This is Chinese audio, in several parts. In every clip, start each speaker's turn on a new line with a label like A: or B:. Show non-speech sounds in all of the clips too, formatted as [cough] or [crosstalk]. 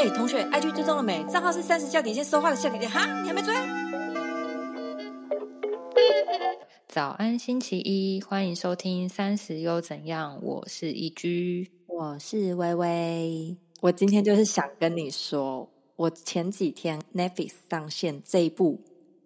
A: 哎，同学，IG 追踪了没？账号是三十笑点线说话的笑点点哈，你还没追？
B: 早安，星期一，欢迎收听三十又怎样？我是一居，
A: 我是微微。我今天就是想跟你说，我前几天 Netflix 上线这一部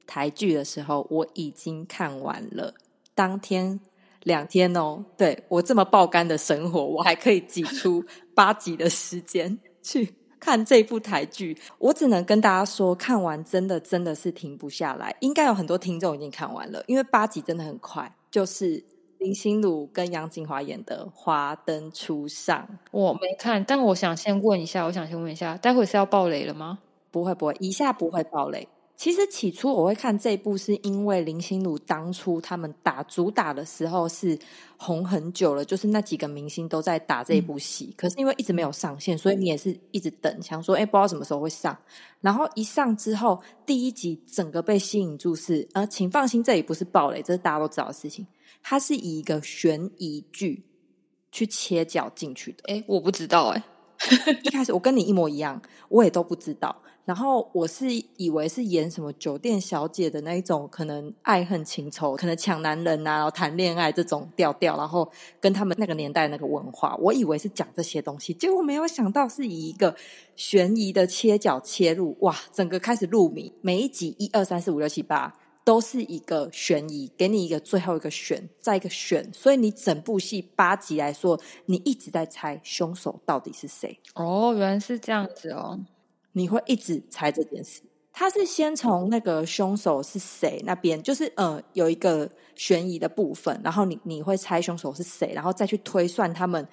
A: 台剧的时候，我已经看完了。当天两天哦，对我这么爆肝的生活，我还可以挤出八集的时间去。看这部台剧，我只能跟大家说，看完真的真的是停不下来。应该有很多听众已经看完了，因为八集真的很快。就是林心如跟杨锦华演的《华灯初上》，
B: 我没看，但我想先问一下，我想先问一下，待会是要爆雷了吗？
A: 不会不会，一下不会爆雷。其实起初我会看这部，是因为林心如当初他们打主打的时候是红很久了，就是那几个明星都在打这部戏，可是因为一直没有上线，所以你也是一直等，想说哎，不知道什么时候会上。然后一上之后，第一集整个被吸引住，是呃，请放心，这里不是暴雷，这是大家都知道的事情。它是以一个悬疑剧去切角进去的。
B: 哎，我不知道哎，
A: 一开始我跟你一模一样，我也都不知道。然后我是以为是演什么酒店小姐的那一种，可能爱恨情仇，可能抢男人啊，然后谈恋爱这种调调，然后跟他们那个年代那个文化，我以为是讲这些东西，结果没有想到是以一个悬疑的切角切入，哇，整个开始入迷，每一集一二三四五六七八都是一个悬疑，给你一个最后一个选，再一个选，所以你整部戏八集来说，你一直在猜凶手到底是谁。
B: 哦，原来是这样子哦。
A: 你会一直猜这件事，他是先从那个凶手是谁那边，就是呃有一个悬疑的部分，然后你你会猜凶手是谁，然后再去推算他们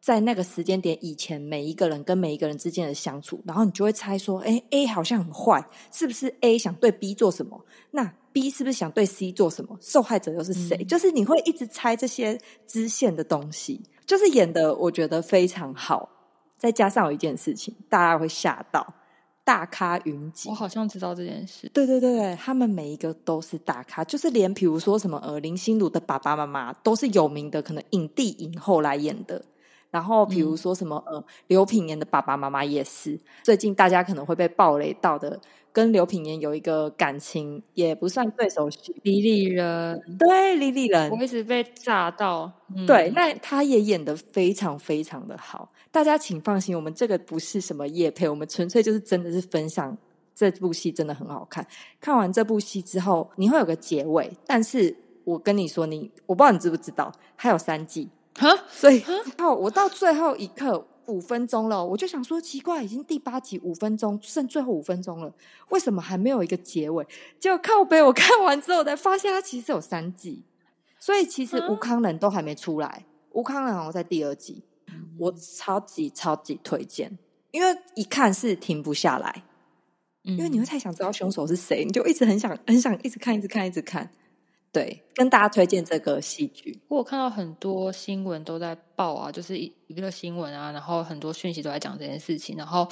A: 在那个时间点以前每一个人跟每一个人之间的相处，然后你就会猜说，哎，A 好像很坏，是不是 A 想对 B 做什么？那 B 是不是想对 C 做什么？受害者又是谁？就是你会一直猜这些支线的东西，就是演的我觉得非常好。再加上有一件事情，大家会吓到大咖云集。
B: 我好像知道这件事。
A: 对对对对，他们每一个都是大咖，就是连比如说什么呃林心如的爸爸妈妈都是有名的，可能影帝影后来演的。然后比如说什么呃刘品言的爸爸妈妈也是。最近大家可能会被暴雷到的。跟刘品言有一个感情，也不算对手戏。
B: 李李人，
A: 对李李人，
B: 我一直被炸到。
A: 对，那他也演的非常非常的好。大家请放心，我们这个不是什么夜配，我们纯粹就是真的是分享这部戏真的很好看。看完这部戏之后，你会有个结尾，但是我跟你说，你我不知道你知不知道，还有三季
B: 哈，
A: 所以哦，我到最后一刻。五分钟了，我就想说奇怪，已经第八集五分钟，剩最后五分钟了，为什么还没有一个结尾？结果靠背，我看完之后才发现它其实有三季，所以其实吴康仁都还没出来，吴康仁好像在第二集，我超级超级推荐，因为一看是停不下来，因为你会太想知道凶手是谁，你就一直很想很想一直看一直看一直看。对，跟大家推荐这个戏剧。
B: 我看到很多新闻都在报啊，就是一一个新闻啊，然后很多讯息都在讲这件事情，然后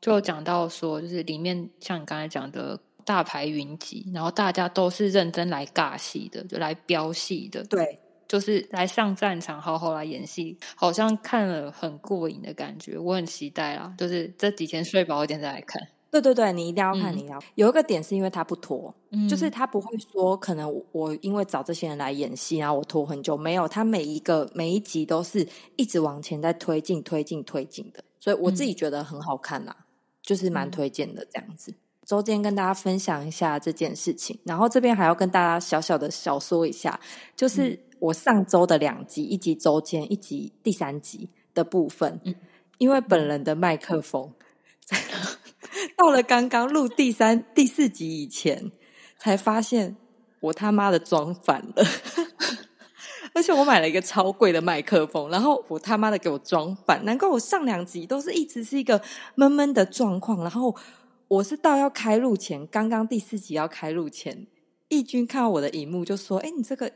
B: 就讲到说，就是里面像你刚才讲的大牌云集，然后大家都是认真来尬戏的，就来飙戏的，
A: 对，
B: 就是来上战场，好好来演戏，好像看了很过瘾的感觉。我很期待啦，就是这几天睡饱一点再来看。
A: 对对对，你一定要看，你要有一个点是因为他不拖，就是他不会说可能我因为找这些人来演戏，然后我拖很久，没有，他每一个每一集都是一直往前在推进、推进、推进的，所以我自己觉得很好看啦，就是蛮推荐的这样子。周间跟大家分享一下这件事情，然后这边还要跟大家小小的小说一下，就是我上周的两集，一集周间，一集第三集的部分，因为本人的麦克风在。[laughs] 到了刚刚录第三、[laughs] 第四集以前，才发现我他妈的装反了，[laughs] 而且我买了一个超贵的麦克风，然后我他妈的给我装反，难怪我上两集都是一直是一个闷闷的状况，然后我是到要开录前，刚刚第四集要开录前，义军看到我的荧幕就说：“哎，你这个，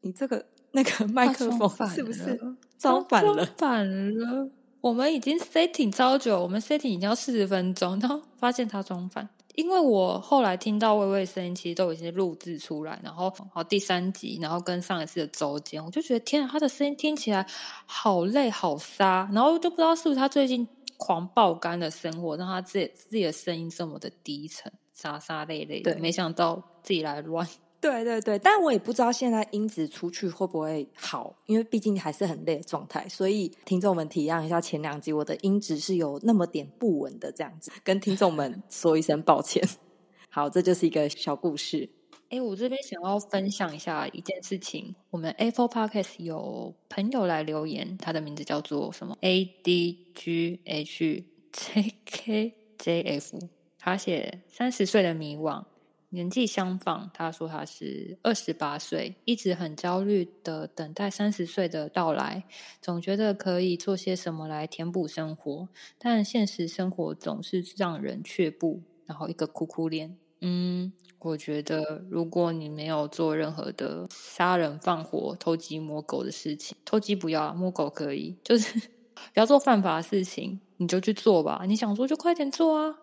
A: 你这个那个 [laughs] 麦克风是不是装反了？
B: 反了。”我们已经 setting 超久，我们 setting 已经要四十分钟，然后发现他装反。因为我后来听到微微声音，其实都已经录制出来，然后好第三集，然后跟上一次的周间，我就觉得天啊，他的声音听起来好累好沙，然后就不知道是不是他最近狂爆肝的生活，让他自己自己的声音这么的低沉、沙沙累累的，没想到自己来乱。
A: 对对对，但我也不知道现在音质出去会不会好，因为毕竟还是很累的状态，所以听众们体谅一下，前两集我的音质是有那么点不稳的，这样子 [laughs] 跟听众们说一声抱歉。[laughs] 好，这就是一个小故事。
B: 哎，我这边想要分享一下一件事情，我们 Apple Podcast 有朋友来留言，他的名字叫做什么？A D G H J K J F，他写三十岁的迷惘。年纪相仿，他说他是二十八岁，一直很焦虑的等待三十岁的到来，总觉得可以做些什么来填补生活，但现实生活总是让人却步。然后一个哭哭脸，嗯，我觉得如果你没有做任何的杀人放火、偷鸡摸狗的事情，偷鸡不要，摸狗可以，就是 [laughs] 不要做犯法的事情，你就去做吧。你想做就快点做啊。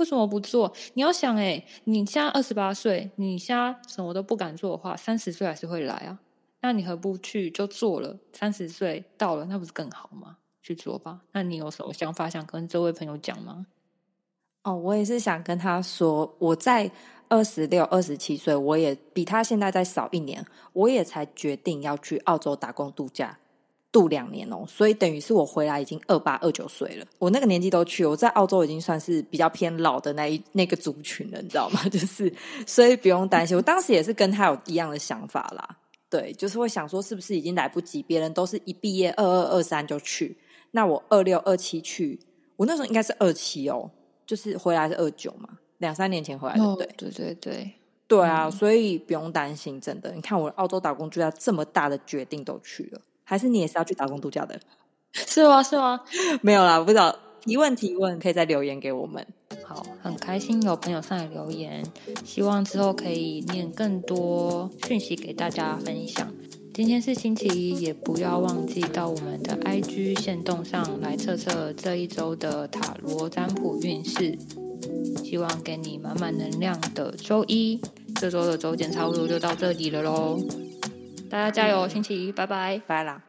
B: 为什么不做？你要想，哎，你现在二十八岁，你现在什么都不敢做的话，三十岁还是会来啊？那你何不去就做了？三十岁到了，那不是更好吗？去做吧。那你有什么想法想跟这位朋友讲吗？
A: 哦，我也是想跟他说，我在二十六、二十七岁，我也比他现在再少一年，我也才决定要去澳洲打工度假。度两年哦，所以等于是我回来已经二八二九岁了。我那个年纪都去，我在澳洲已经算是比较偏老的那一那个族群了，你知道吗？[laughs] 就是，所以不用担心。我当时也是跟他有一样的想法啦，对，就是会想说是不是已经来不及？别人都是一毕业二二二三就去，那我二六二七去，我那时候应该是二七哦，就是回来是二九嘛，两三年前回来的，对，
B: 对对对，
A: 对啊，所以不用担心，真的。你看我澳洲打工居然这么大的决定都去了。还是你也是要去打工度假的，[laughs]
B: 是吗？是吗？[laughs]
A: 没有啦，我不知道。提问提问，可以再留言给我们。
B: 好，很开心有朋友上来留言，希望之后可以念更多讯息给大家分享。今天是星期一，也不要忘记到我们的 IG 线动上来测测这一周的塔罗占卜运势。希望给你满满能量的周一，这周的周检差不多就到这里了喽。大家加油！星期一，拜拜，
A: 拜啦。